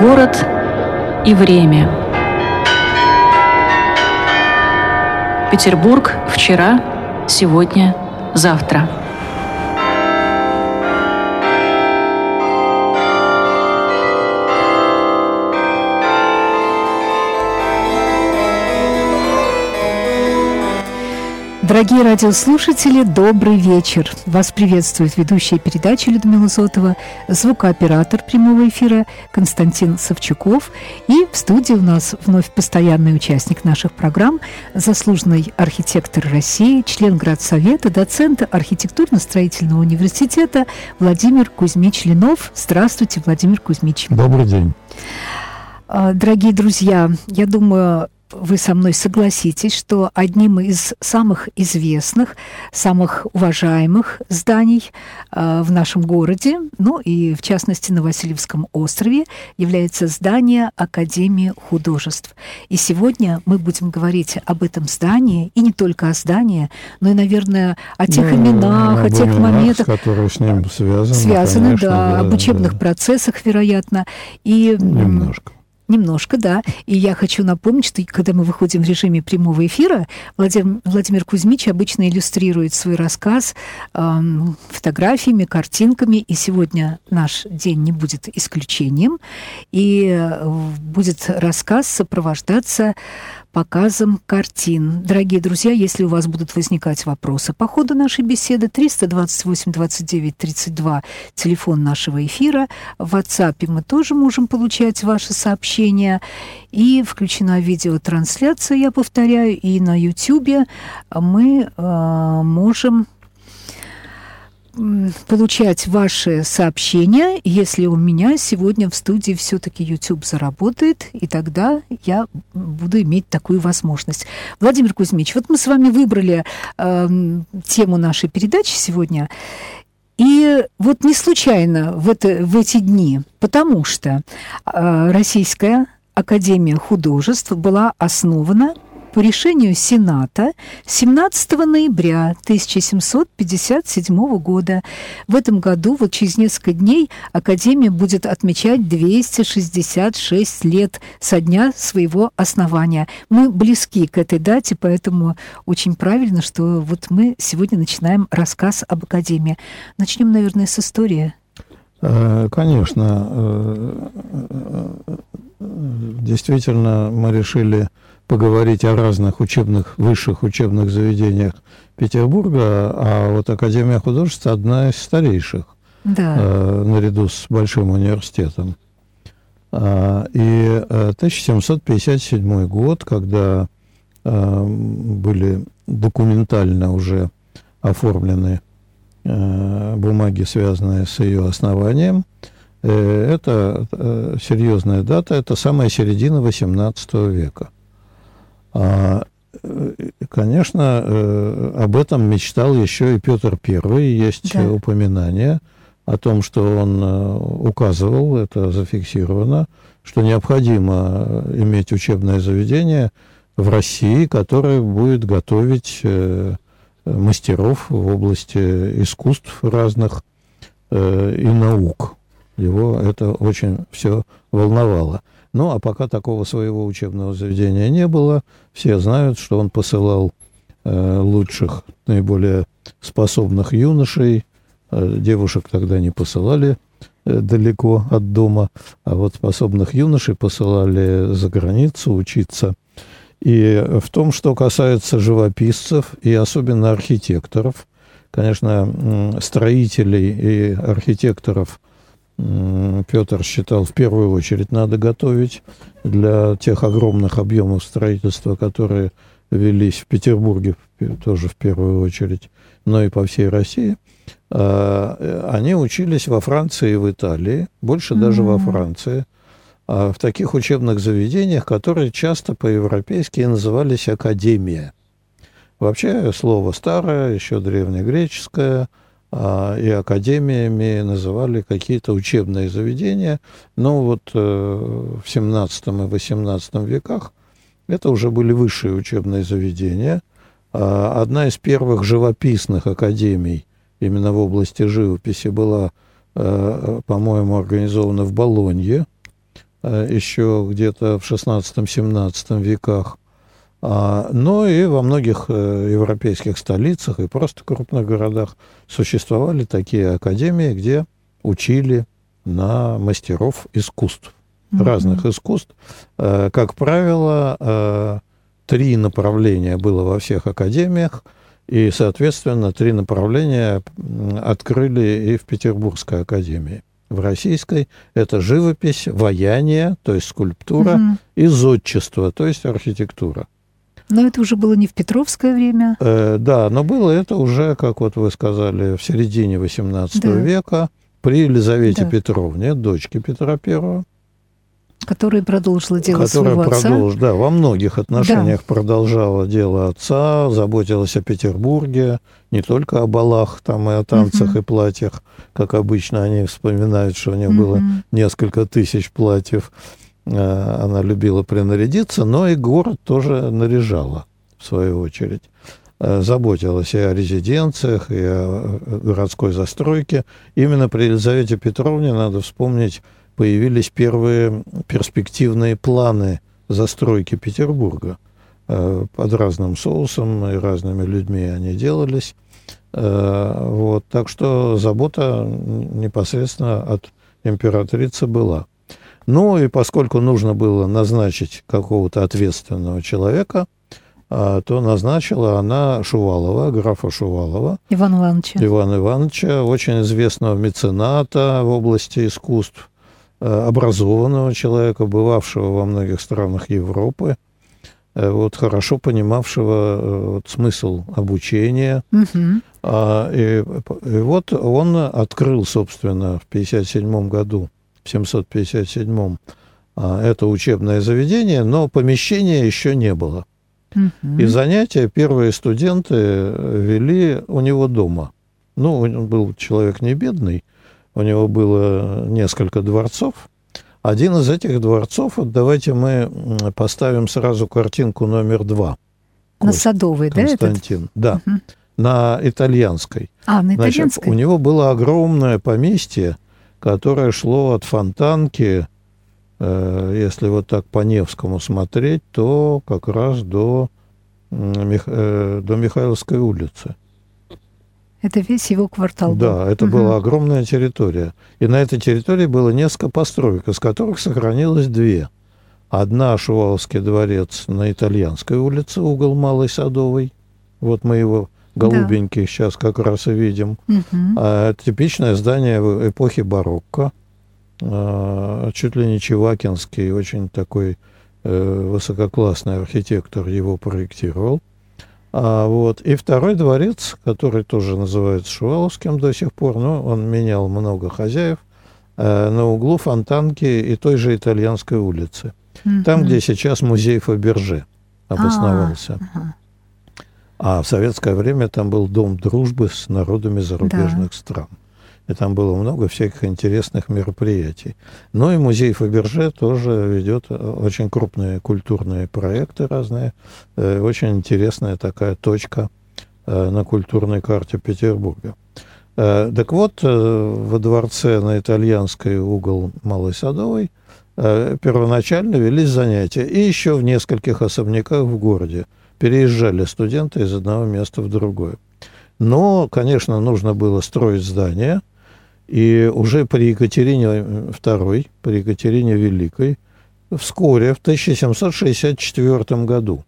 Город и время. Петербург вчера, сегодня, завтра. Дорогие радиослушатели, добрый вечер. Вас приветствует ведущая передачи Людмила Зотова, звукооператор прямого эфира Константин Савчуков. И в студии у нас вновь постоянный участник наших программ, заслуженный архитектор России, член Градсовета, доцент архитектурно-строительного университета Владимир Кузьмич Ленов. Здравствуйте, Владимир Кузьмич. Добрый день. А, дорогие друзья, я думаю, вы со мной согласитесь, что одним из самых известных, самых уважаемых зданий э, в нашем городе, ну и в частности на Васильевском острове, является здание Академии художеств. И сегодня мы будем говорить об этом здании, и не только о здании, но и, наверное, о тех ну, именах, о тех именах, моментах, которые с ним связаны. Связаны, конечно, да, да, об учебных да. процессах, вероятно. И, Немножко. Немножко, да. И я хочу напомнить, что когда мы выходим в режиме прямого эфира, Владимир, Владимир Кузьмич обычно иллюстрирует свой рассказ э, фотографиями, картинками. И сегодня наш день не будет исключением. И э, будет рассказ сопровождаться показом картин. Дорогие друзья, если у вас будут возникать вопросы по ходу нашей беседы, 328 29 32, телефон нашего эфира. В WhatsApp мы тоже можем получать ваши сообщения. И включена видеотрансляция, я повторяю, и на YouTube мы э, можем получать ваши сообщения, если у меня сегодня в студии все-таки YouTube заработает, и тогда я буду иметь такую возможность. Владимир Кузьмич, вот мы с вами выбрали э, тему нашей передачи сегодня, и вот не случайно в, это, в эти дни, потому что э, Российская Академия художеств была основана по решению Сената 17 ноября 1757 года. В этом году, вот через несколько дней, Академия будет отмечать 266 лет со дня своего основания. Мы близки к этой дате, поэтому очень правильно, что вот мы сегодня начинаем рассказ об Академии. Начнем, наверное, с истории. Э, конечно. Э, э, действительно, мы решили поговорить о разных учебных, высших учебных заведениях Петербурга, а вот Академия художеств одна из старейших, да. э, наряду с Большим университетом. А, и 1757 э, год, когда э, были документально уже оформлены э, бумаги, связанные с ее основанием, э, это э, серьезная дата, это самая середина XVIII века. А, э, конечно, э, об этом мечтал еще и Петр I. Есть да. упоминание о том, что он э, указывал, это зафиксировано, что необходимо иметь учебное заведение в России, которое будет готовить мастеров в области искусств разных и наук. Его это очень все волновало. Ну, а пока такого своего учебного заведения не было, все знают, что он посылал э, лучших, наиболее способных юношей. Э, девушек тогда не посылали э, далеко от дома, а вот способных юношей посылали за границу учиться. И в том, что касается живописцев и особенно архитекторов, конечно, строителей и архитекторов – Петр считал, в первую очередь надо готовить для тех огромных объемов строительства, которые велись в Петербурге тоже в первую очередь, но и по всей России. А, они учились во Франции и в Италии, больше mm-hmm. даже во Франции, а в таких учебных заведениях, которые часто по-европейски назывались академия. Вообще слово старое, еще древнегреческое – и академиями называли какие-то учебные заведения. Но вот э, в 17 и 18 веках это уже были высшие учебные заведения. А, одна из первых живописных академий именно в области живописи была, э, по-моему, организована в Болонье. еще где-то в 16-17 веках. А, но и во многих европейских столицах и просто крупных городах существовали такие академии, где учили на мастеров искусств, mm-hmm. разных искусств. Как правило, три направления было во всех академиях – и, соответственно, три направления открыли и в Петербургской академии. В российской это живопись, ваяние, то есть скульптура, угу. и зодчество, то есть архитектура. Но это уже было не в Петровское время. Э, да, но было это уже, как вот вы сказали, в середине XVIII да. века при Елизавете да. Петровне, дочке Петра Первого. Которая продолжила дело которая своего продолж... отца. Да, во многих отношениях да. продолжала дело отца, заботилась о Петербурге, не только о балах там и о танцах угу. и платьях, как обычно они вспоминают, что у них угу. было несколько тысяч платьев. Э, она любила принарядиться, но и город тоже наряжала, в свою очередь. Э, заботилась и о резиденциях, и о городской застройке. Именно при Елизавете Петровне надо вспомнить появились первые перспективные планы застройки Петербурга. Э, под разным соусом и разными людьми они делались. Э, вот, так что забота непосредственно от императрицы была. Ну и поскольку нужно было назначить какого-то ответственного человека, э, то назначила она Шувалова, графа Шувалова. Иван Ивановича. Ивана Ивановича, очень известного мецената в области искусств, Э, образованного человека, бывавшего во многих странах Европы, э, вот, хорошо понимавшего э, вот, смысл обучения. Угу. А, и, и вот он открыл, собственно, в 1957 году, 757 а, это учебное заведение, но помещения еще не было. Угу. И занятия первые студенты вели у него дома. Ну, он был человек не бедный, у него было несколько дворцов. Один из этих дворцов, вот давайте мы поставим сразу картинку номер два. На Кость, Садовой, да? Константин, да. Угу. На итальянской. А, на итальянской? Значит, у него было огромное поместье, которое шло от Фонтанки, э, если вот так по Невскому смотреть, то как раз до, э, до Михайловской улицы. Это весь его квартал Да, это угу. была огромная территория. И на этой территории было несколько построек, из которых сохранилось две. Одна Шуваловский дворец на Итальянской улице, угол Малой Садовой. Вот мы его голубенький да. сейчас как раз и видим. Угу. А, типичное здание эпохи барокко. А, чуть ли не Чевакинский, очень такой э, высококлассный архитектор его проектировал. А, вот. И второй дворец, который тоже называется Шуваловским до сих пор, но он менял много хозяев, э, на углу Фонтанки и той же Итальянской улицы. Там, где сейчас музей Фаберже обосновался. А, а в советское время там был дом дружбы с народами зарубежных да. стран и там было много всяких интересных мероприятий. Ну и музей Фаберже тоже ведет э, очень крупные культурные проекты разные. Э, очень интересная такая точка э, на культурной карте Петербурга. Так вот, во дворце на итальянской угол Малой Садовой первоначально велись занятия. И еще в нескольких особняках в городе переезжали студенты из одного места в другое. Но, конечно, нужно было строить здания – и уже при Екатерине II, при Екатерине Великой, вскоре, в 1764 году,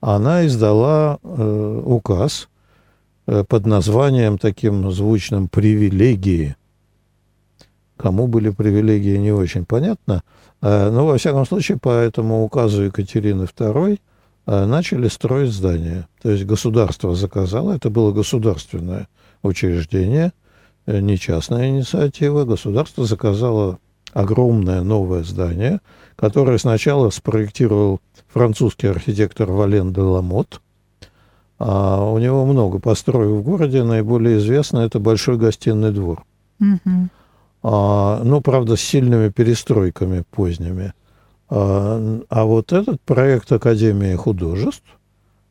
она издала э, указ э, под названием таким звучным «привилегии». Кому были привилегии, не очень понятно. Э, но, во всяком случае, по этому указу Екатерины II э, начали строить здания. То есть государство заказало, это было государственное учреждение – Э, не частная инициатива. Государство заказало огромное новое здание, которое сначала спроектировал французский архитектор Вален де Ламот. А у него много построек в городе. Наиболее известно это Большой гостиный двор. Mm-hmm. А, ну, правда, с сильными перестройками поздними. А, а вот этот проект Академии художеств –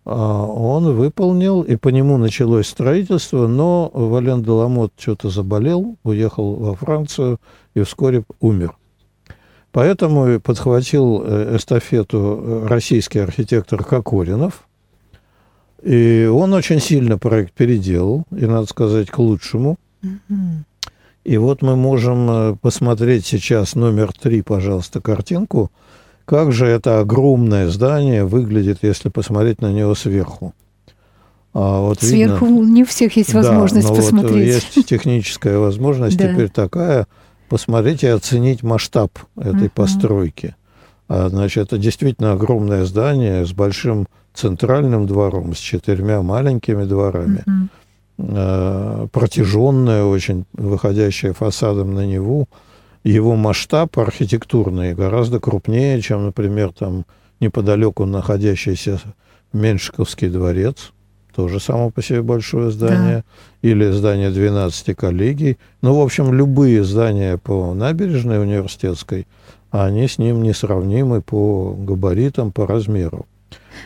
а, он выполнил, и по нему началось строительство, но Вален Деламот что-то заболел, уехал во Францию и вскоре умер. Поэтому подхватил э, эстафету российский архитектор Кокоринов. И он очень сильно проект переделал, и, надо сказать, к лучшему. И вот мы можем посмотреть сейчас номер три, пожалуйста, картинку – как же это огромное здание выглядит, если посмотреть на него сверху? А вот Сверху видно, не у всех есть возможность да, посмотреть. Вот есть техническая возможность теперь такая. Посмотреть и оценить масштаб этой постройки. А, значит, это действительно огромное здание с большим центральным двором, с четырьмя маленькими дворами, а, протяженное очень, выходящее фасадом на Неву его масштаб архитектурный гораздо крупнее, чем, например, там неподалеку находящийся Меншиковский дворец, тоже само по себе большое здание, да. или здание 12 коллегий. Ну, в общем, любые здания по набережной университетской, они с ним несравнимы по габаритам, по размеру.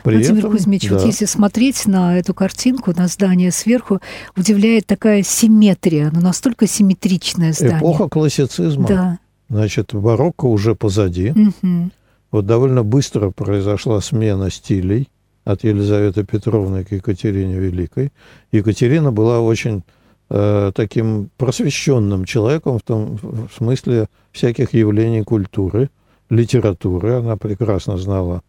При Владимир этом, Кузьмич, да. вот если смотреть на эту картинку, на здание сверху, удивляет такая симметрия, но настолько симметричное здание. Эпоха классицизма. Да. Значит, барокко уже позади. Угу. Вот довольно быстро произошла смена стилей от Елизаветы Петровны к Екатерине Великой. Екатерина была очень э, таким просвещенным человеком в том в смысле всяких явлений культуры, литературы. Она прекрасно знала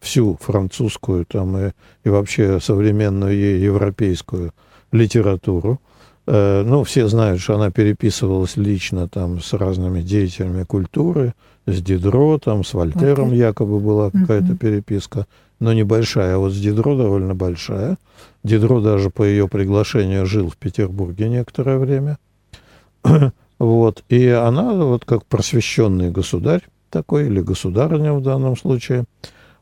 всю французскую там, и, и вообще современную европейскую литературу. Э, ну, все знают, что она переписывалась лично там с разными деятелями культуры, с Дидро, там, с Вольтером okay. якобы была какая-то uh-huh. переписка, но небольшая, а вот с Дидро довольно большая. Дидро даже по ее приглашению жил в Петербурге некоторое время. вот, и она вот как просвещенный государь такой, или государыня в данном случае,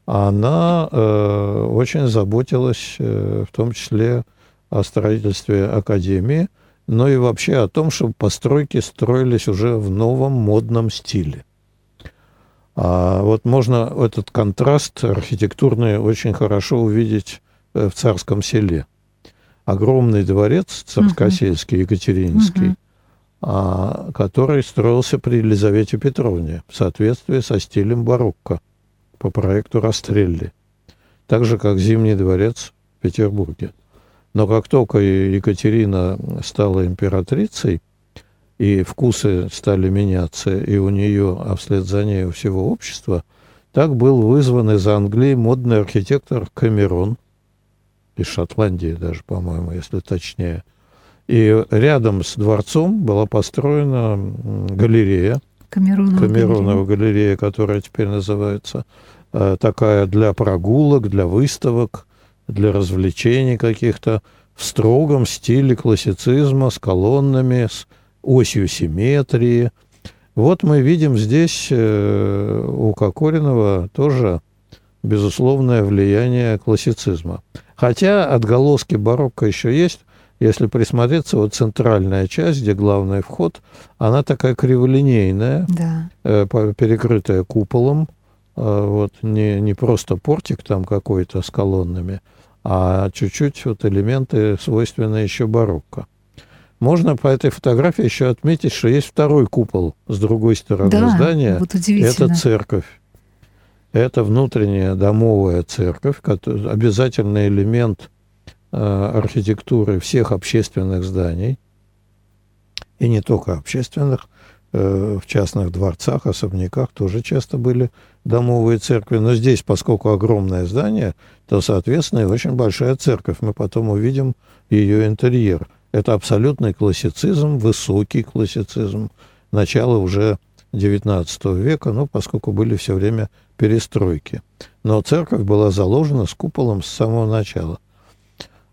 она э, очень заботилась, э, в том числе о строительстве академии, но и вообще о том, чтобы постройки строились уже в новом модном стиле. А вот можно этот контраст архитектурный очень хорошо увидеть э, в царском селе. Огромный дворец царскосельский, Екатерининский, uh-huh. а, который строился при Елизавете Петровне в соответствии со стилем барокко по проекту Растрелли, так же, как Зимний дворец в Петербурге. Но как только Екатерина стала императрицей, и вкусы стали меняться, и у нее, а вслед за ней у всего общества, так был вызван из Англии модный архитектор Камерон, из Шотландии даже, по-моему, если точнее. И рядом с дворцом была построена галерея, Камеронова галерея. галерея, которая теперь называется э, такая для прогулок, для выставок, для развлечений каких-то, в строгом стиле классицизма, с колоннами, с осью симметрии. Вот мы видим здесь э, у Кокоринова тоже безусловное влияние классицизма. Хотя отголоски барокко еще есть, если присмотреться, вот центральная часть, где главный вход, она такая криволинейная, да. э, перекрытая куполом, э, вот не, не просто портик там какой-то с колоннами, а чуть-чуть вот элементы, свойственные еще барокко. Можно по этой фотографии еще отметить, что есть второй купол с другой стороны да, здания. Вот это церковь. Это внутренняя домовая церковь, обязательный элемент архитектуры всех общественных зданий, и не только общественных, э, в частных дворцах, особняках тоже часто были домовые церкви. Но здесь, поскольку огромное здание, то, соответственно, и очень большая церковь. Мы потом увидим ее интерьер. Это абсолютный классицизм, высокий классицизм, начало уже XIX века, ну, поскольку были все время перестройки. Но церковь была заложена с куполом с самого начала – Э,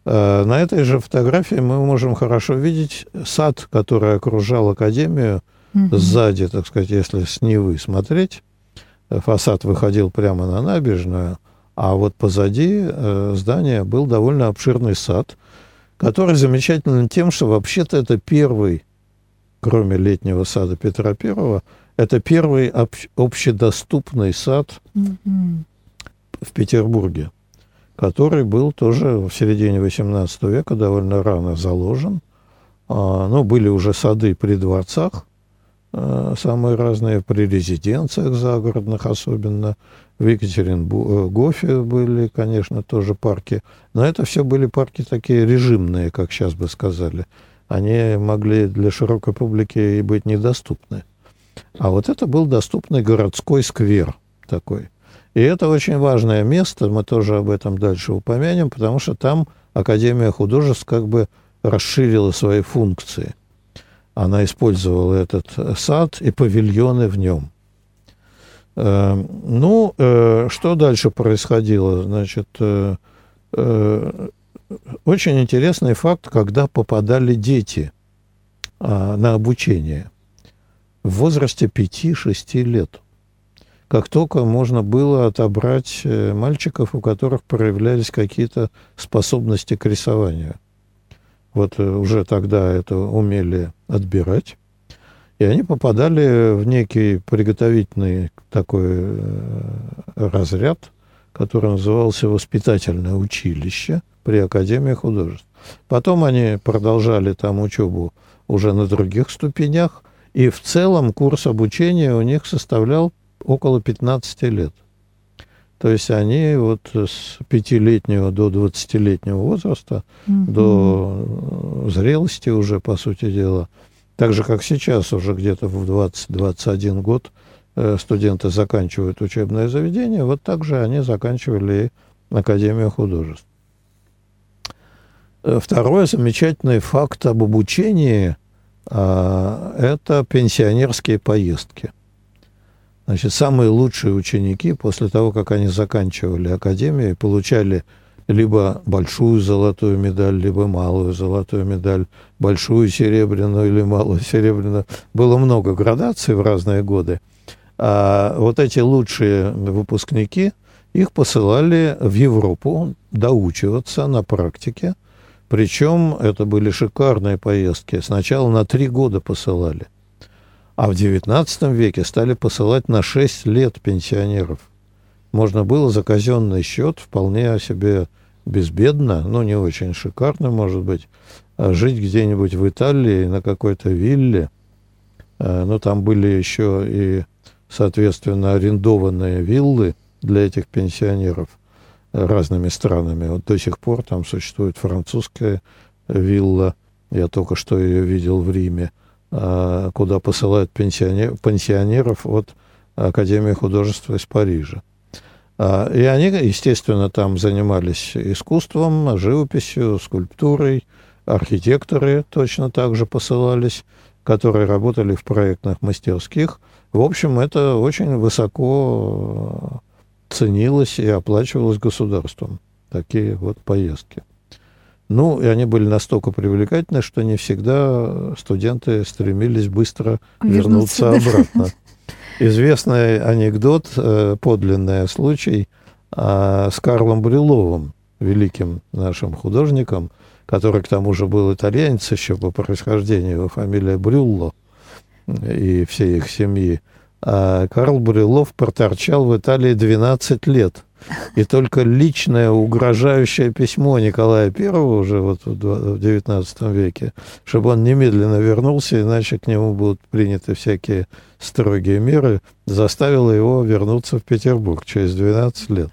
на этой же фотографии мы можем хорошо видеть сад, который окружал Академию угу. сзади, так сказать, если с Невы смотреть. Фасад выходил прямо на набережную, а вот позади э, здания был довольно обширный сад, который замечателен тем, что вообще-то это первый, кроме летнего сада Петра Первого, это первый общедоступный сад угу. в Петербурге который был тоже в середине XVIII века довольно рано заложен. А, ну, были уже сады при дворцах, э, самые разные, при резиденциях загородных особенно. В Екатеринбурге были, конечно, тоже парки. Но это все были парки такие режимные, как сейчас бы сказали. Они могли для широкой публики и быть недоступны. А вот это был доступный городской сквер такой. И это очень важное место, мы тоже об этом дальше упомянем, потому что там Академия художеств как бы расширила свои функции. Она использовала этот сад и павильоны в нем. Э, ну, э, что дальше происходило? Значит, э, очень интересный факт, когда попадали дети а, на обучение в возрасте 5-6 лет. Как только можно было отобрать мальчиков, у которых проявлялись какие-то способности к рисованию. Вот уже тогда это умели отбирать. И они попадали в некий приготовительный такой э, разряд, который назывался «Воспитательное училище» при Академии художеств. Потом они продолжали там учебу уже на других ступенях, и в целом курс обучения у них составлял около 15 лет. То есть они вот с пятилетнего до двадцатилетнего возраста, mm-hmm. до зрелости уже, по сути дела, так же, как сейчас, уже где-то в 20-21 год э, студенты заканчивают учебное заведение, вот так же они заканчивали Академию художеств. Э, второй замечательный факт об обучении а, это пенсионерские поездки. Значит, самые лучшие ученики после того, как они заканчивали академию, получали либо большую золотую медаль, либо малую золотую медаль, большую серебряную или малую серебряную. Было много градаций в разные годы. А вот эти лучшие выпускники, их посылали в Европу доучиваться на практике. Причем это были шикарные поездки. Сначала на три года посылали. А в XIX веке стали посылать на 6 лет пенсионеров. Можно было за казенный счет вполне себе безбедно, ну, не очень шикарно, может быть, а жить где-нибудь в Италии на какой-то вилле. А, но там были еще и, соответственно, арендованные виллы для этих пенсионеров разными странами. Вот до сих пор там существует французская вилла, я только что ее видел в Риме, куда посылают пенсионер, пенсионеров от Академии художества из Парижа. А, и они, естественно, там занимались искусством, живописью, скульптурой. Архитекторы точно так же посылались, которые работали в проектных мастерских. В общем, это очень высоко э, ценилось и оплачивалось государством. Такие вот поездки. Ну, и они были настолько привлекательны, что не всегда студенты стремились быстро вернуться, вернуться обратно. известный анекдот, э, подлинный случай а, с Карлом Брюловым, великим нашим художником, который к тому же был итальянец еще по происхождению, его фамилия Брюлло и всей их семьи. А Карл Брюлов проторчал в Италии 12 лет – и только личное угрожающее письмо Николая I уже вот в XIX веке, чтобы он немедленно вернулся, иначе к нему будут приняты всякие строгие меры, заставило его вернуться в Петербург через 12 лет.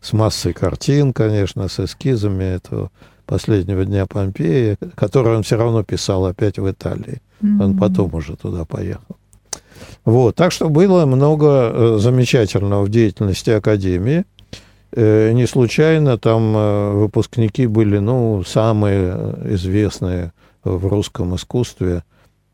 С массой картин, конечно, с эскизами этого последнего дня Помпеи, который он все равно писал опять в Италии. Он потом уже туда поехал. Вот, так что было много э, замечательного в деятельности Академии. Э, не случайно там э, выпускники были, ну, самые известные в русском искусстве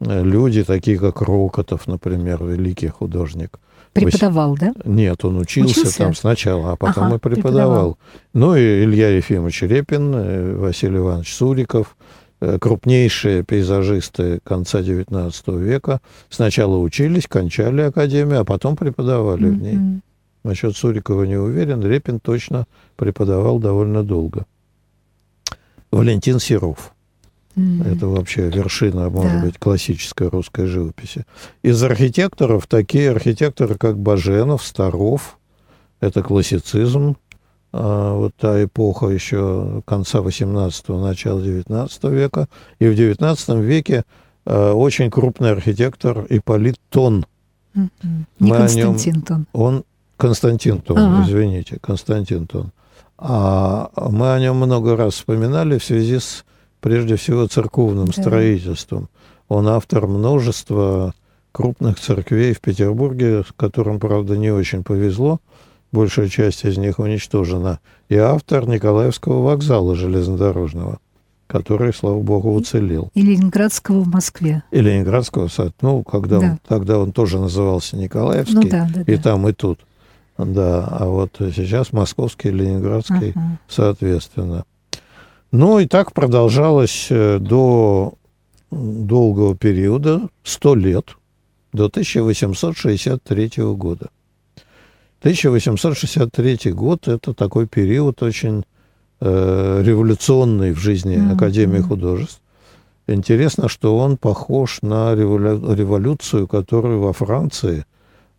люди, такие как Рокотов, например, великий художник. Преподавал, да? Нет, он учился, учился? там сначала, а потом ага, и преподавал. преподавал. Ну и Илья Ефимович Репин, Василий Иванович Суриков – крупнейшие пейзажисты конца XIX века сначала учились, кончали академию, а потом преподавали mm-hmm. в ней. Насчет Сурикова не уверен, Репин точно преподавал довольно долго. Валентин Серов. Mm-hmm. Это вообще вершина, может да. быть, классической русской живописи. Из архитекторов такие архитекторы, как Баженов, Старов, это классицизм, вот та эпоха еще конца 18-го, начала 19 века. И в 19 веке э, очень крупный архитектор Ипполит Тон. Не Мы Константин нем, Тон. Он Константин Тон, ага. извините, Константин Тон. А мы о нем много раз вспоминали в связи с, прежде всего, церковным да. строительством. Он автор множества крупных церквей в Петербурге, которым, правда, не очень повезло. Большая часть из них уничтожена. И автор Николаевского вокзала железнодорожного, который, слава богу, уцелел. И Ленинградского в Москве. И Ленинградского, ну, когда да. он, тогда он тоже назывался Николаевский, ну, да, да, и да. там, и тут. Да, а вот сейчас московский, ленинградский, uh-huh. соответственно. Ну и так продолжалось э, до долгого периода, 100 лет, до 1863 года. 1863 год – это такой период очень э, революционный в жизни mm-hmm. Академии художеств. Интересно, что он похож на револю- революцию, которую во Франции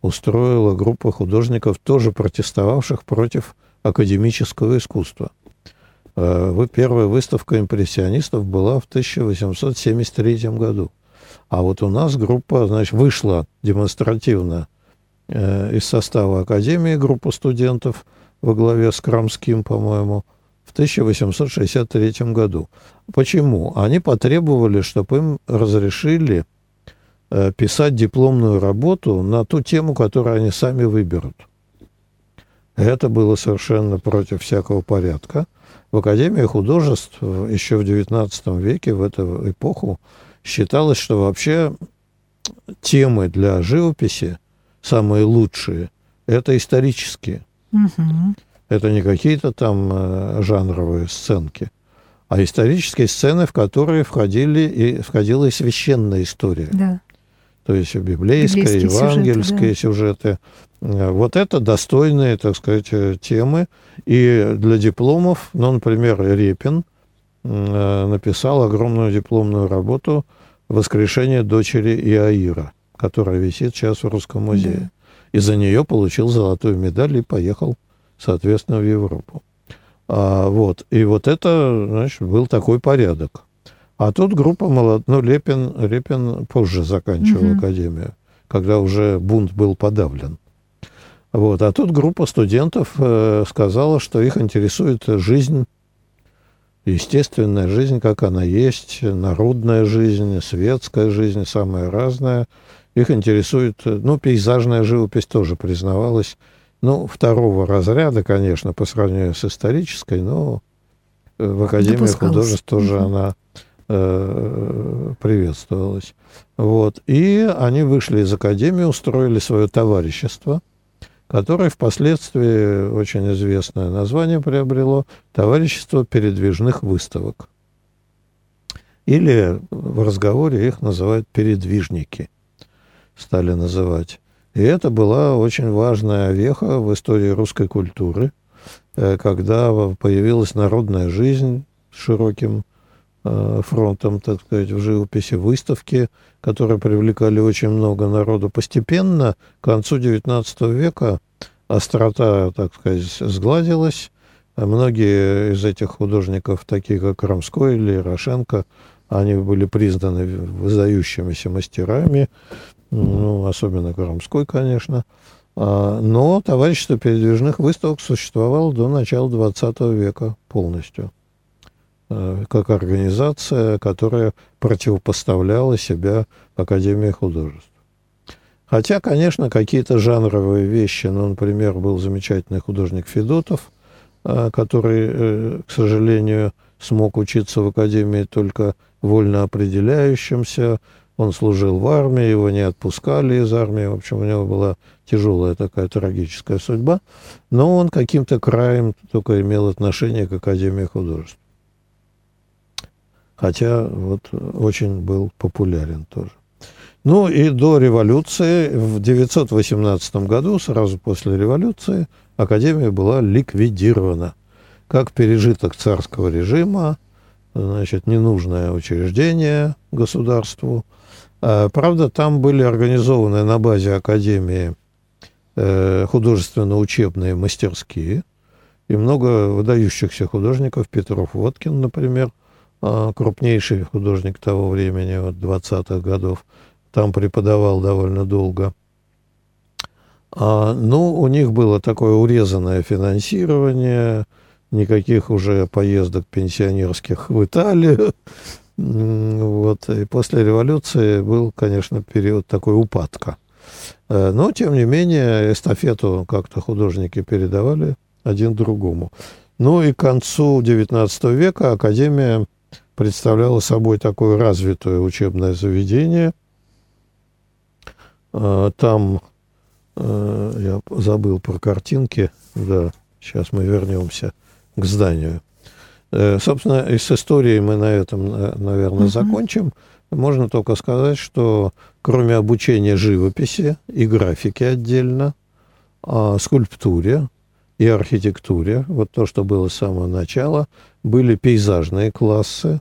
устроила группа художников, тоже протестовавших против академического искусства. Э, первая выставка импрессионистов была в 1873 году. А вот у нас группа, значит, вышла демонстративно из состава Академии, группа студентов во главе с Крамским, по-моему, в 1863 году. Почему? Они потребовали, чтобы им разрешили э, писать дипломную работу на ту тему, которую они сами выберут. Это было совершенно против всякого порядка. В Академии художеств еще в XIX веке, в эту эпоху, считалось, что вообще темы для живописи самые лучшие – это исторические. Угу. Это не какие-то там э, жанровые сценки, а исторические сцены, в которые входили и, входила и священная история. Да. То есть библейская, Библейские евангельские сюжеты, да. сюжеты. Вот это достойные, так сказать, э, темы. И для дипломов, ну, например, Репин – Э, написал огромную дипломную работу «Воскрешение дочери Иаира», которая висит сейчас в Русском музее. Да. И за нее получил золотую медаль и поехал, соответственно, в Европу. А, вот. И вот это, значит, был такой порядок. А тут группа молод... Ну, Лепин, Лепин позже заканчивал угу. академию, когда уже бунт был подавлен. Вот. А тут группа студентов э, сказала, что их интересует жизнь естественная жизнь, как она есть, народная жизнь, светская жизнь, самая разная. Их интересует, ну, пейзажная живопись тоже признавалась, ну, второго разряда, конечно, по сравнению с исторической, но в Академии художеств тоже угу. она э, приветствовалась. Вот. И они вышли из Академии, устроили свое товарищество – которое впоследствии очень известное название приобрело «Товарищество передвижных выставок». Или в разговоре их называют «передвижники», стали называть. И это была очень важная веха в истории русской культуры, э, когда появилась народная жизнь с широким Э, фронтом, так сказать, в живописи выставки, которые привлекали очень много народу. Постепенно, к концу XIX века, острота, так сказать, сгладилась. Многие из этих художников, такие как Рамской или Рошенко, они были признаны выдающимися мастерами, ну, особенно Крамской, конечно. А, но товарищество передвижных выставок существовало до начала XX века полностью. Э, как организация, которая противопоставляла себя Академии художеств. Хотя, конечно, какие-то жанровые вещи, ну, например, был замечательный художник Федотов, э, который, э, к сожалению, смог учиться в Академии только вольно определяющимся. Он служил в армии, его не отпускали из армии. В общем, у него была тяжелая такая трагическая судьба. Но он каким-то краем только имел отношение к Академии художеств хотя вот очень был популярен тоже. Ну и до революции, в 918 году, сразу после революции, Академия была ликвидирована как пережиток царского режима, значит, ненужное учреждение государству. А, правда, там были организованы на базе Академии э, художественно-учебные мастерские, и много выдающихся художников, Петров Водкин, например, а, крупнейший художник того времени, вот 20-х годов. Там преподавал довольно долго. А, ну, у них было такое урезанное финансирование, никаких уже поездок пенсионерских в Италию. Вот. И после революции был, конечно, период такой упадка. Э, но, тем не менее, эстафету как-то художники передавали один другому. Ну и к концу XIX века Академия представляла собой такое развитое учебное заведение. Э, там, э, я забыл про картинки, да, сейчас мы вернемся к зданию. Собственно, и с историей мы на этом, наверное, uh-huh. закончим. Можно только сказать, что кроме обучения живописи и графики отдельно, а скульптуре и архитектуре, вот то, что было с самого начала, были пейзажные классы,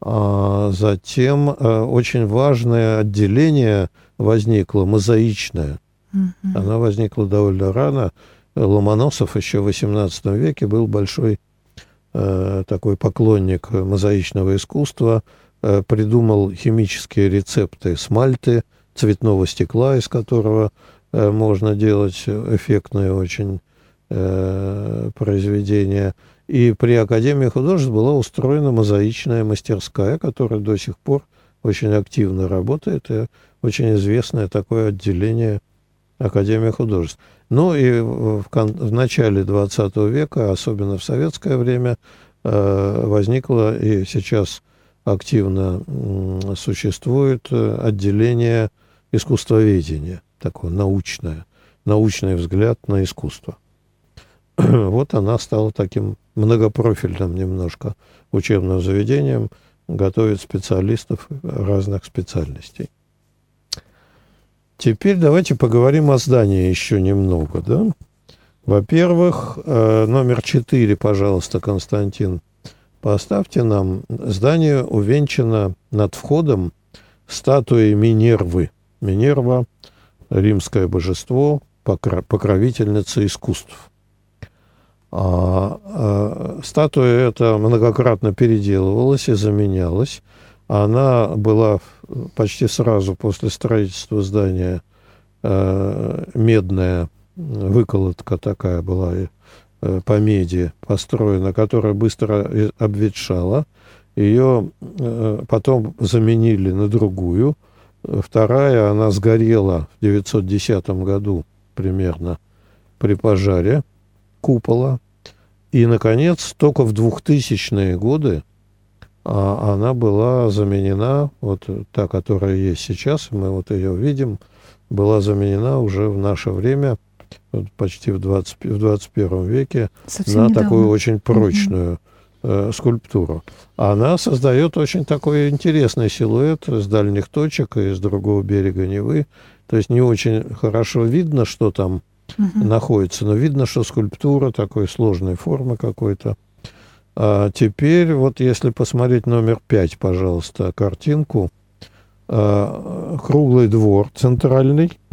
а затем а, очень важное отделение возникло, мозаичное. Mm-hmm. Оно возникло довольно рано. Ломоносов еще в XVIII веке был большой э, такой поклонник мозаичного искусства – Э, придумал химические рецепты смальты, цветного стекла, из которого э, можно делать эффектные очень э, произведения. И при Академии художеств была устроена мозаичная мастерская, которая до сих пор очень активно работает, и очень известное такое отделение Академии художеств. Ну и в, в начале XX века, особенно в советское время, возникла и сейчас активно существует э, отделение искусствоведения, такое научное, научный взгляд на искусство. Вот она стала таким многопрофильным немножко учебным заведением, готовит специалистов разных специальностей. Теперь давайте поговорим о здании еще немного. Да? Во-первых, э, номер четыре, пожалуйста, Константин Поставьте нам, здание увенчано над входом статуей Минервы. Минерва – римское божество, покровительница искусств. А, а, статуя эта многократно переделывалась и заменялась. Она была почти сразу после строительства здания э, медная выколотка такая была Э, по меди построена, которая быстро обветшала. Ее э, потом заменили на другую. Вторая, она сгорела в 910 году примерно при пожаре купола. И, наконец, только в 2000-е годы она была заменена, вот та, которая есть сейчас, мы вот ее видим, была заменена уже в наше время – почти в, 20, в 21 веке Совсем на недавно. такую очень прочную угу. скульптуру. Она создает очень такой интересный силуэт с дальних точек и с другого берега Невы. То есть не очень хорошо видно, что там угу. находится, но видно, что скульптура такой сложной формы какой-то. А теперь вот если посмотреть номер пять, пожалуйста, картинку. А, круглый двор центральный –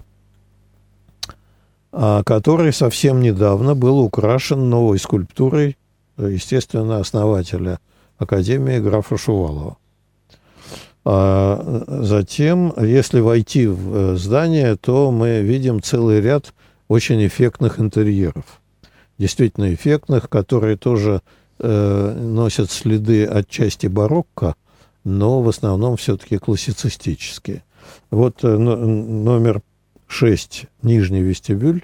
а, который совсем недавно был украшен новой скульптурой, естественно, основателя Академии графа Шувалова. А затем, если войти в э, здание, то мы видим целый ряд очень эффектных интерьеров. Действительно эффектных, которые тоже э, носят следы отчасти барокко, но в основном все-таки классицистические. Вот э, номер 6 нижний вестибюль.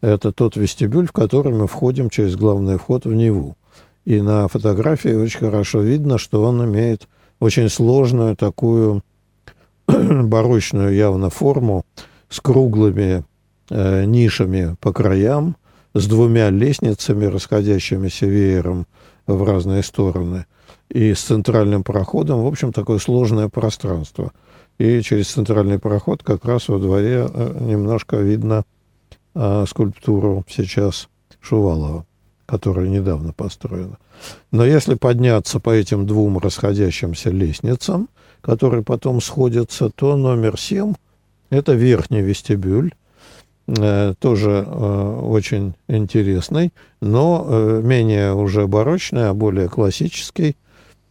Это тот вестибюль, в который мы входим через главный вход в Неву. И на фотографии очень хорошо видно, что он имеет очень сложную такую барочную явно форму с круглыми э, нишами по краям, с двумя лестницами, расходящимися веером в разные стороны, и с центральным проходом. В общем, такое сложное пространство – и через центральный проход как раз во дворе э, немножко видно а, скульптуру сейчас Шувалова, которая недавно построена. Но если подняться по этим двум расходящимся лестницам, которые потом сходятся, то номер семь – это верхний вестибюль, э, тоже э, очень интересный, но э, менее уже барочный, а более классический.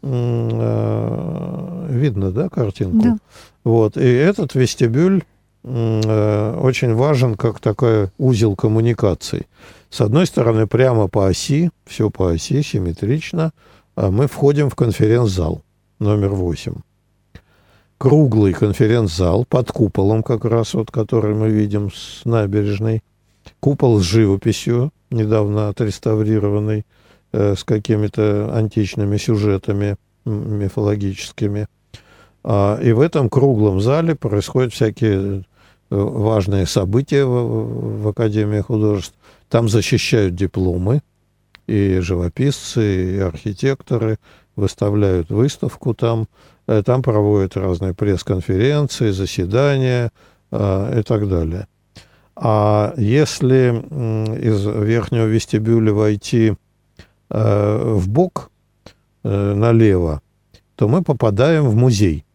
э, видно, да, картинку? Да. Вот, и этот вестибюль э, очень важен как такой узел коммуникаций. С одной стороны, прямо по оси, все по оси, симметрично, а мы входим в конференц-зал номер 8. Круглый конференц-зал под куполом как раз, вот, который мы видим с набережной. Купол с живописью, недавно отреставрированный, э, с какими-то античными сюжетами мифологическими. А, и в этом круглом зале происходят всякие э, важные события в, в Академии художеств. Там защищают дипломы, и живописцы, и архитекторы выставляют выставку там, там проводят разные пресс-конференции, заседания э, и так далее. А если из верхнего вестибюля войти э, в бок э, налево, то мы попадаем в музей.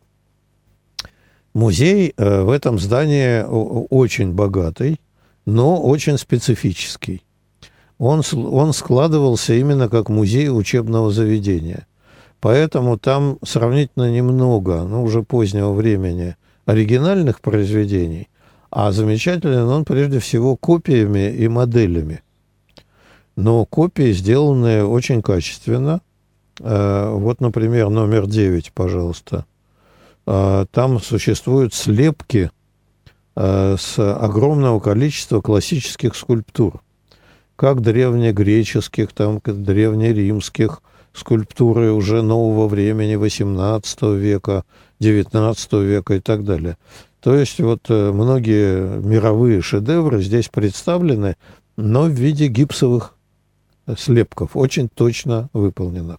Музей э, в этом здании очень богатый, но очень специфический. Он, он складывался именно как музей учебного заведения. Поэтому там сравнительно немного, ну, уже позднего времени, оригинальных произведений, а замечателен он прежде всего копиями и моделями. Но копии сделаны очень качественно. Э, вот, например, номер 9, пожалуйста. Э, там существуют слепки э, с огромного количества классических скульптур. Как древнегреческих, там, древнеримских, скульптуры уже нового времени, 18 века, 19 века и так далее. То есть вот э, многие мировые шедевры здесь представлены, но в виде гипсовых слепков, очень точно выполненных,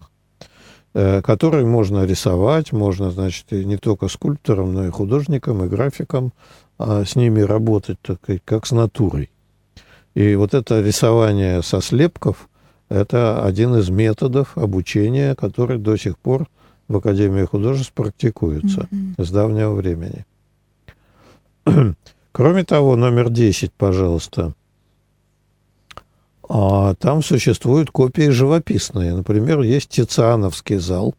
э, которые можно рисовать, можно, значит, и не только скульптором, но и художником, и графиком, а с ними работать так, как с натурой. И вот это рисование со слепков – это один из методов обучения, который до сих пор в Академии художеств практикуется mm-hmm. с давнего времени. Кроме того, номер 10, пожалуйста. А, там существуют копии живописные. Например, есть Тициановский зал,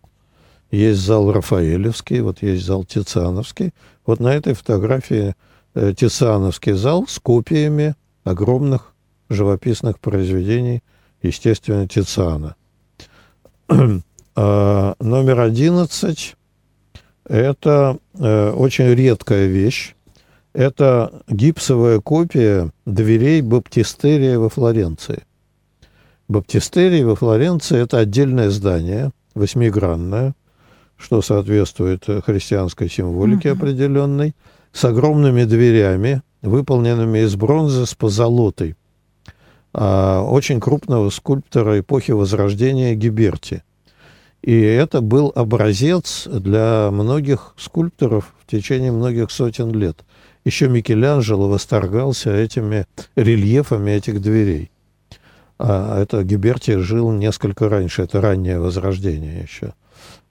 есть зал Рафаэлевский, вот есть зал Тициановский. Вот на этой фотографии э, Тициановский зал с копиями огромных живописных произведений, естественно, Тициана. а, номер 11 – это э, очень редкая вещь. Это гипсовая копия дверей баптистерия во Флоренции. Баптистерий во Флоренции – это отдельное здание, восьмигранное, что соответствует христианской символике mm-hmm. определенной, с огромными дверями, выполненными из бронзы с позолотой, очень крупного скульптора эпохи Возрождения Гиберти. И это был образец для многих скульпторов в течение многих сотен лет – еще Микеланджело восторгался этими рельефами этих дверей. А это Гиберти жил несколько раньше, это раннее возрождение еще.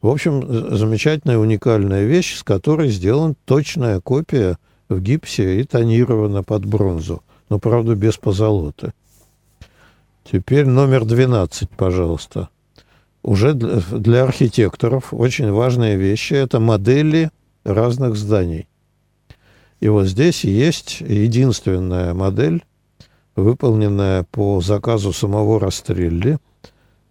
В общем, замечательная, уникальная вещь, с которой сделана точная копия в гипсе и тонирована под бронзу, но, правда, без позолоты. Теперь номер 12, пожалуйста. Уже для, для архитекторов очень важные вещи – это модели разных зданий. И вот здесь есть единственная модель, выполненная по заказу самого Растрелли,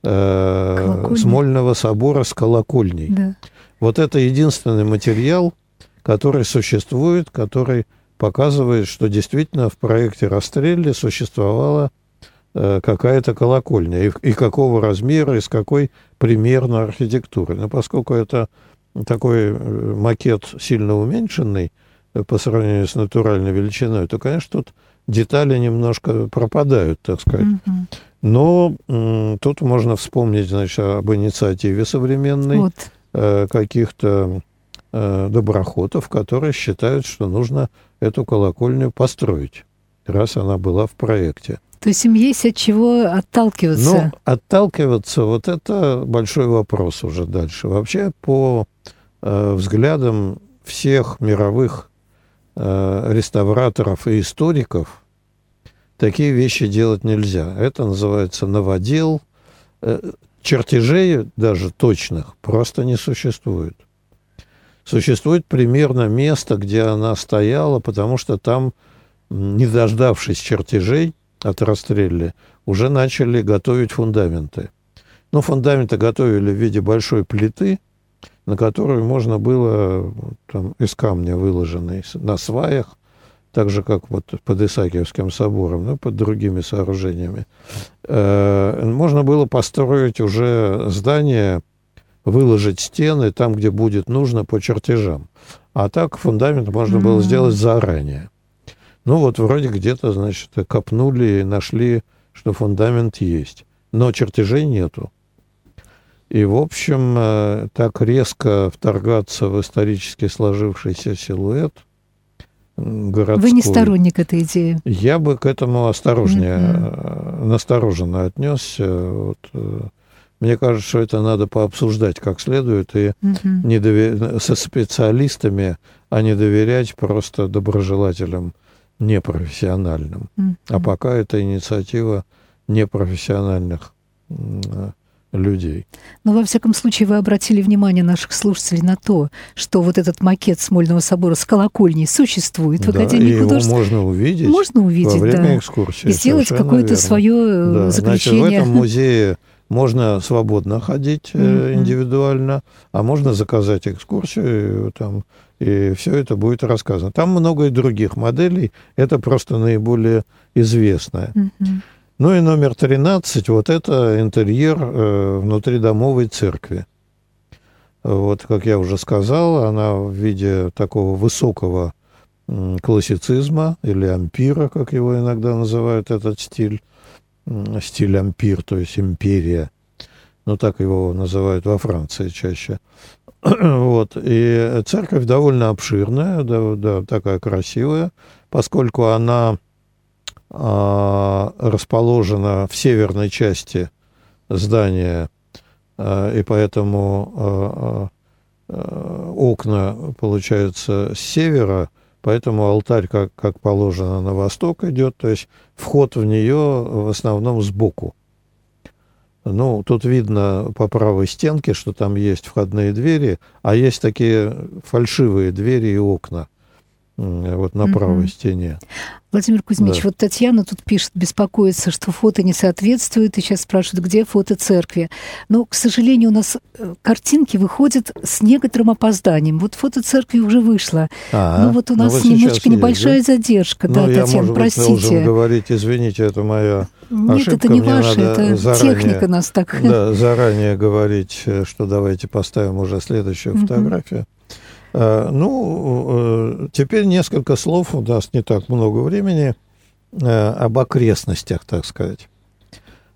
э, Смольного собора с колокольней. Да. Вот это единственный материал, который существует, который показывает, что действительно в проекте Растрелли существовала какая-то колокольня, и, и какого размера, и с какой примерно архитектуры. Но поскольку это такой э, макет сильно уменьшенный, по сравнению с натуральной величиной, то, конечно, тут детали немножко пропадают, так сказать. Mm-hmm. Но м, тут можно вспомнить, значит, об инициативе современной вот. э, каких-то э, доброхотов, которые считают, что нужно эту колокольню построить, раз она была в проекте. То есть им есть от чего отталкиваться? Ну, отталкиваться, вот это большой вопрос уже дальше. Вообще, по э, взглядам всех мировых Э, реставраторов и историков такие вещи делать нельзя. Это называется новодел. Э, чертежей даже точных просто не существует. Существует примерно место, где она стояла, потому что там, не дождавшись чертежей от расстрелли, уже начали готовить фундаменты. Ну, фундаменты готовили в виде большой плиты, на которую можно было там, из камня выложенной на сваях, так же, как вот под Исаакиевским собором, ну, под другими сооружениями. Э, можно было построить уже здание, выложить стены там, где будет нужно по чертежам. А так фундамент можно mm-hmm. было сделать заранее. Ну вот вроде где-то, значит, копнули и нашли, что фундамент есть. Но чертежей нету. И, в общем, э, так резко вторгаться в исторически сложившийся силуэт городской... Вы не сторонник этой идеи? Я бы к этому осторожнее, mm-hmm. настороженно отнесся. Вот, э, мне кажется, что это надо пообсуждать как следует и mm-hmm. не довер... со специалистами, а не доверять просто доброжелателям непрофессиональным. Mm-hmm. А пока это инициатива непрофессиональных людей. Но, во всяком случае, вы обратили внимание наших слушателей на то, что вот этот макет Смольного собора с колокольней существует в да, Академии художеств. его можно увидеть, можно увидеть во время да. экскурсии. И сделать какое-то свое э, да, заключение. Значит, в этом музее можно свободно ходить mm-hmm. индивидуально, а можно заказать экскурсию, и, там, и все это будет рассказано. Там много и других моделей, это просто наиболее известное. Ну и номер 13, вот это интерьер э, внутридомовой церкви. Вот, как я уже сказал, она в виде такого высокого классицизма или ампира, как его иногда называют этот стиль, стиль ампир, то есть империя. Ну, так его называют во Франции чаще. вот, и церковь довольно обширная, да, да, такая красивая, поскольку она а, расположена в северной части здания, а, и поэтому а, окна получаются с севера, поэтому алтарь, как, как положено, на восток идет, то есть вход в нее в основном сбоку. Ну, тут видно по правой стенке, что там есть входные двери, а есть такие фальшивые двери и окна вот на правой стене. Владимир Кузьмич, да. вот Татьяна тут пишет, беспокоится, что фото не соответствует, и сейчас спрашивает, где фото церкви. Но, к сожалению, у нас э, картинки выходят с некоторым опозданием. Вот фото церкви уже вышло. А, ну вот у ну нас ну, немножечко небольшая есть, да? задержка. Ну, да, я, Татьяна, может простите. Быть, должен говорить, извините, это моя Нет, ошибка. это не ваша, это заранее, техника нас так... Да, заранее говорить, э, что давайте поставим уже следующую фотографию. Э, ну, э, теперь несколько слов, у нас не так много времени, э, об окрестностях, так сказать,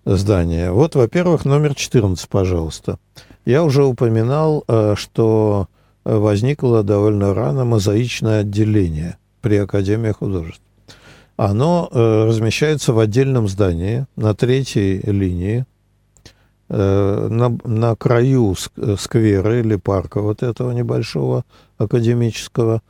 здания. Вот, во-первых, номер 14, пожалуйста. Я уже упоминал, что возникло довольно рано мозаичное отделение при Академии художеств. Оно размещается в отдельном здании на третьей линии, на, на краю сквера или парка вот этого небольшого, академического.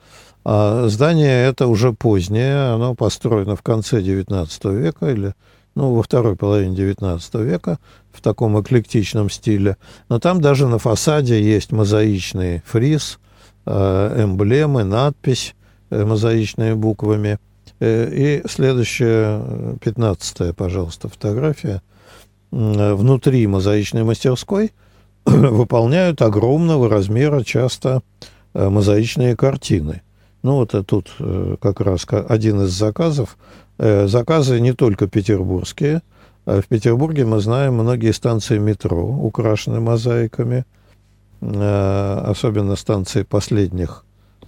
А здание это уже позднее, оно построено в конце XIX века или ну, во второй половине XIX века в таком эклектичном стиле. Но там даже на фасаде есть мозаичный фриз, э, эмблемы, надпись э, мозаичными буквами. Э, и следующая, пятнадцатая, пожалуйста, фотография. Внутри мозаичной мастерской выполняют огромного размера часто мозаичные картины. Ну вот тут э, как раз один из заказов. Э, заказы не только петербургские. В Петербурге мы знаем многие станции метро украшены мозаиками, особенно станции последних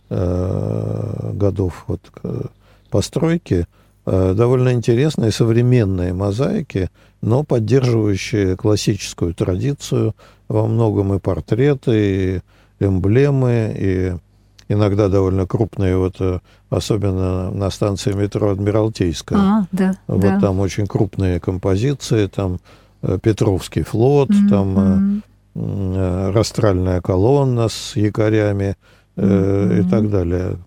годов вот, постройки. Довольно интересные современные мозаики, но поддерживающие классическую традицию, во многом и портреты, и эмблемы и иногда довольно крупные, вот э, особенно на станции метро Адмиралтейская. А, да, вот да. там очень крупные композиции, там э, Петровский флот, mm-hmm. там э, растральная колонна с якорями mm-hmm. и так далее.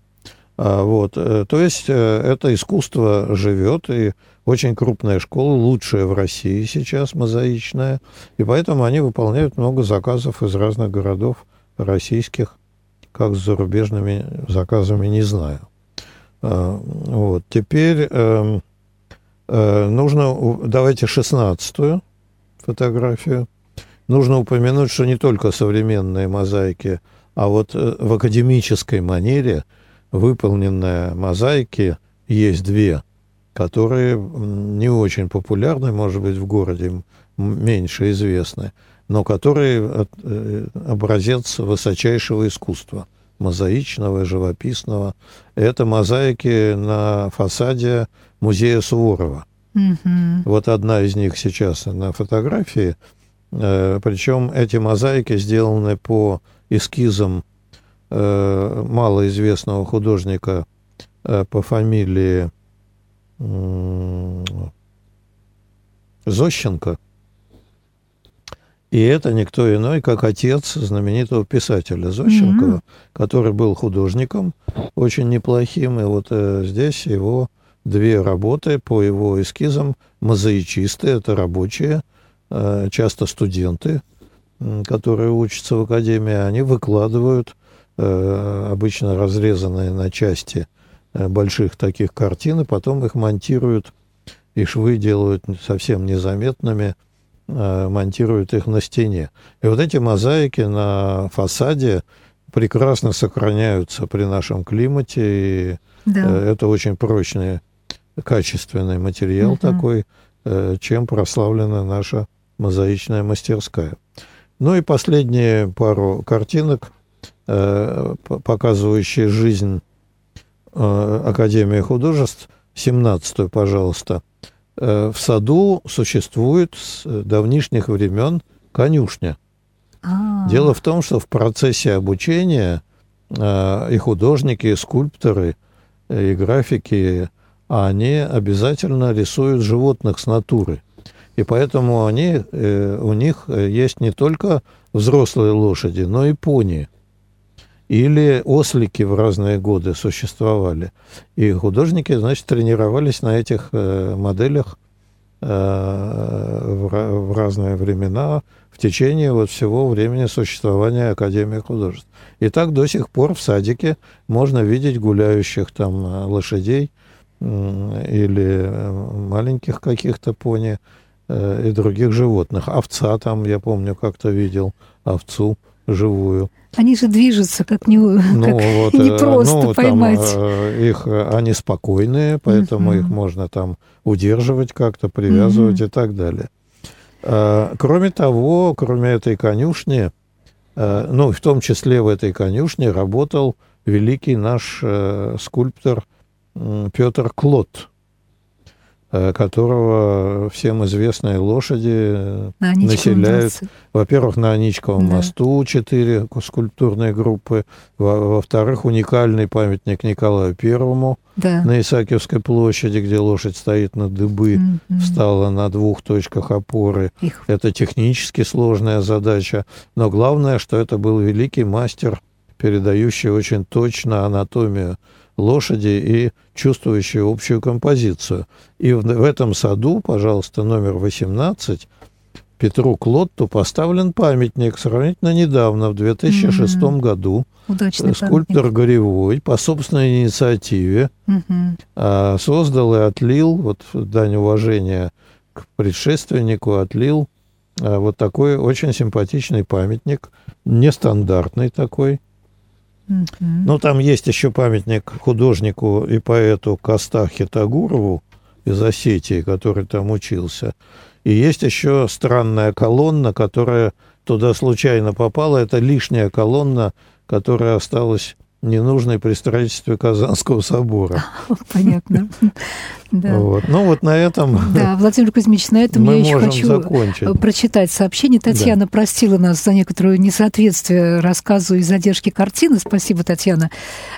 А, вот, э, то есть э, это искусство живет, и очень крупная школа, лучшая в России сейчас, мозаичная, и поэтому они выполняют много заказов из разных городов российских, как с зарубежными заказами, не знаю. А, вот, теперь эм, э, нужно, давайте шестнадцатую фотографию. Нужно упомянуть, что не только современные мозаики, а вот в академической манере выполненные мозаики есть две – которые не очень популярны, может быть, в городе, меньше известны, но которые э, образец высочайшего искусства, мозаичного, живописного. Это мозаики на фасаде музея Суворова. Mm-hmm. Вот одна из них сейчас на фотографии. Э, Причем эти мозаики сделаны по эскизам э, малоизвестного художника по фамилии Зощенко. И это никто иной, как отец знаменитого писателя Зощенкова, mm-hmm. который был художником очень неплохим. И вот э, здесь его две работы по его эскизам мозаичисты, это рабочие, э, часто студенты, э, которые учатся в академии, они выкладывают э, обычно разрезанные на части Э, больших таких картин, и потом их монтируют, и швы делают совсем незаметными, монтируют их на стене. И вот эти мозаики на фасаде прекрасно сохраняются при нашем климате, и да. Э, это очень прочный, качественный материал угу. такой, чем прославлена наша мозаичная мастерская. Ну и последние пару картинок, показывающие жизнь Э, Академия художеств, 17-ю, пожалуйста, э, в саду существует с давнишних времен конюшня. А-а-а. Дело в том, что в процессе обучения э, и художники, и скульпторы, и графики, они обязательно рисуют животных с натуры. И поэтому они, у них есть не только взрослые лошади, но и пони или ослики в разные годы существовали. И художники, значит, тренировались на этих э, моделях э, в, разные времена в течение вот всего времени существования Академии художеств. И так до сих пор в садике можно видеть гуляющих там э, лошадей или маленьких каких-то пони и других животных. Овца там, я помню, как-то видел овцу живую. Они же движутся, как не, ну, как вот, не э, просто ну, поймать. Там, э, их, они спокойные, поэтому uh-huh. их можно там удерживать как-то, привязывать uh-huh. и так далее. Кроме того, кроме этой конюшни, ну, в том числе в этой конюшне работал великий наш скульптор Петр Клод. Э, которого всем известные лошади на населяют. Во-первых, на Аничковом да. мосту четыре скульптурные группы. Во-вторых, уникальный памятник Николаю Первому да. на Исаакиевской площади, где лошадь стоит на дыбы, mm-hmm. встала на двух точках опоры. Их. Это технически сложная задача. Но главное, что это был великий мастер, передающий очень точно анатомию лошади и чувствующие общую композицию. И в, в этом саду, пожалуйста, номер 18, Петру Клотту поставлен памятник сравнительно недавно, в 2006 mm-hmm. году. Удачный Скульптор памятник. Горевой по собственной инициативе mm-hmm. создал и отлил, вот дань уважения к предшественнику, отлил а, вот такой очень симпатичный памятник, нестандартный такой, ну, там есть еще памятник художнику и поэту Костахе Тагурову из Осетии, который там учился. И есть еще странная колонна, которая туда случайно попала. Это лишняя колонна, которая осталась ненужной при строительстве Казанского собора. Понятно. Да. Вот. Ну вот на этом Да, Владимир Кузьмич, на этом я еще хочу закончить. Э, прочитать сообщение. Татьяна да. простила нас за некоторое несоответствие рассказу и задержки картины. Спасибо, Татьяна.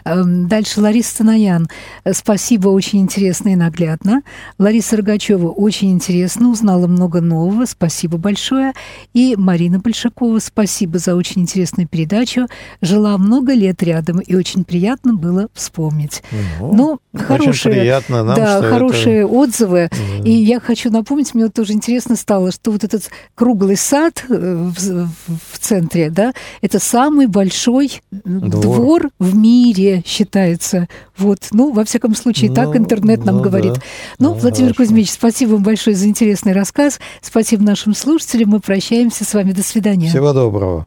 Эм, дальше Лариса Станаян. Спасибо, очень интересно и наглядно. Лариса Рогачева очень интересно, узнала много нового. Спасибо большое. И Марина Большакова, спасибо за очень интересную передачу. Жила много лет рядом и и очень приятно было вспомнить. Ну, Ну, очень хорошие, приятно нам, да, хорошие это... отзывы. Да. И я хочу напомнить, мне вот тоже интересно стало, что вот этот круглый сад э, в, в- центре, да, это самый большой Двор. двор, в мире считается. Вот, ну, во всяком случае, так Ну, интернет нам ну говорит. да. Ну, Ну, Владимир хорошо. Кузьмич, спасибо вам большое за интересный рассказ. Спасибо нашим слушателям. Мы прощаемся с вами. До свидания. Всего доброго.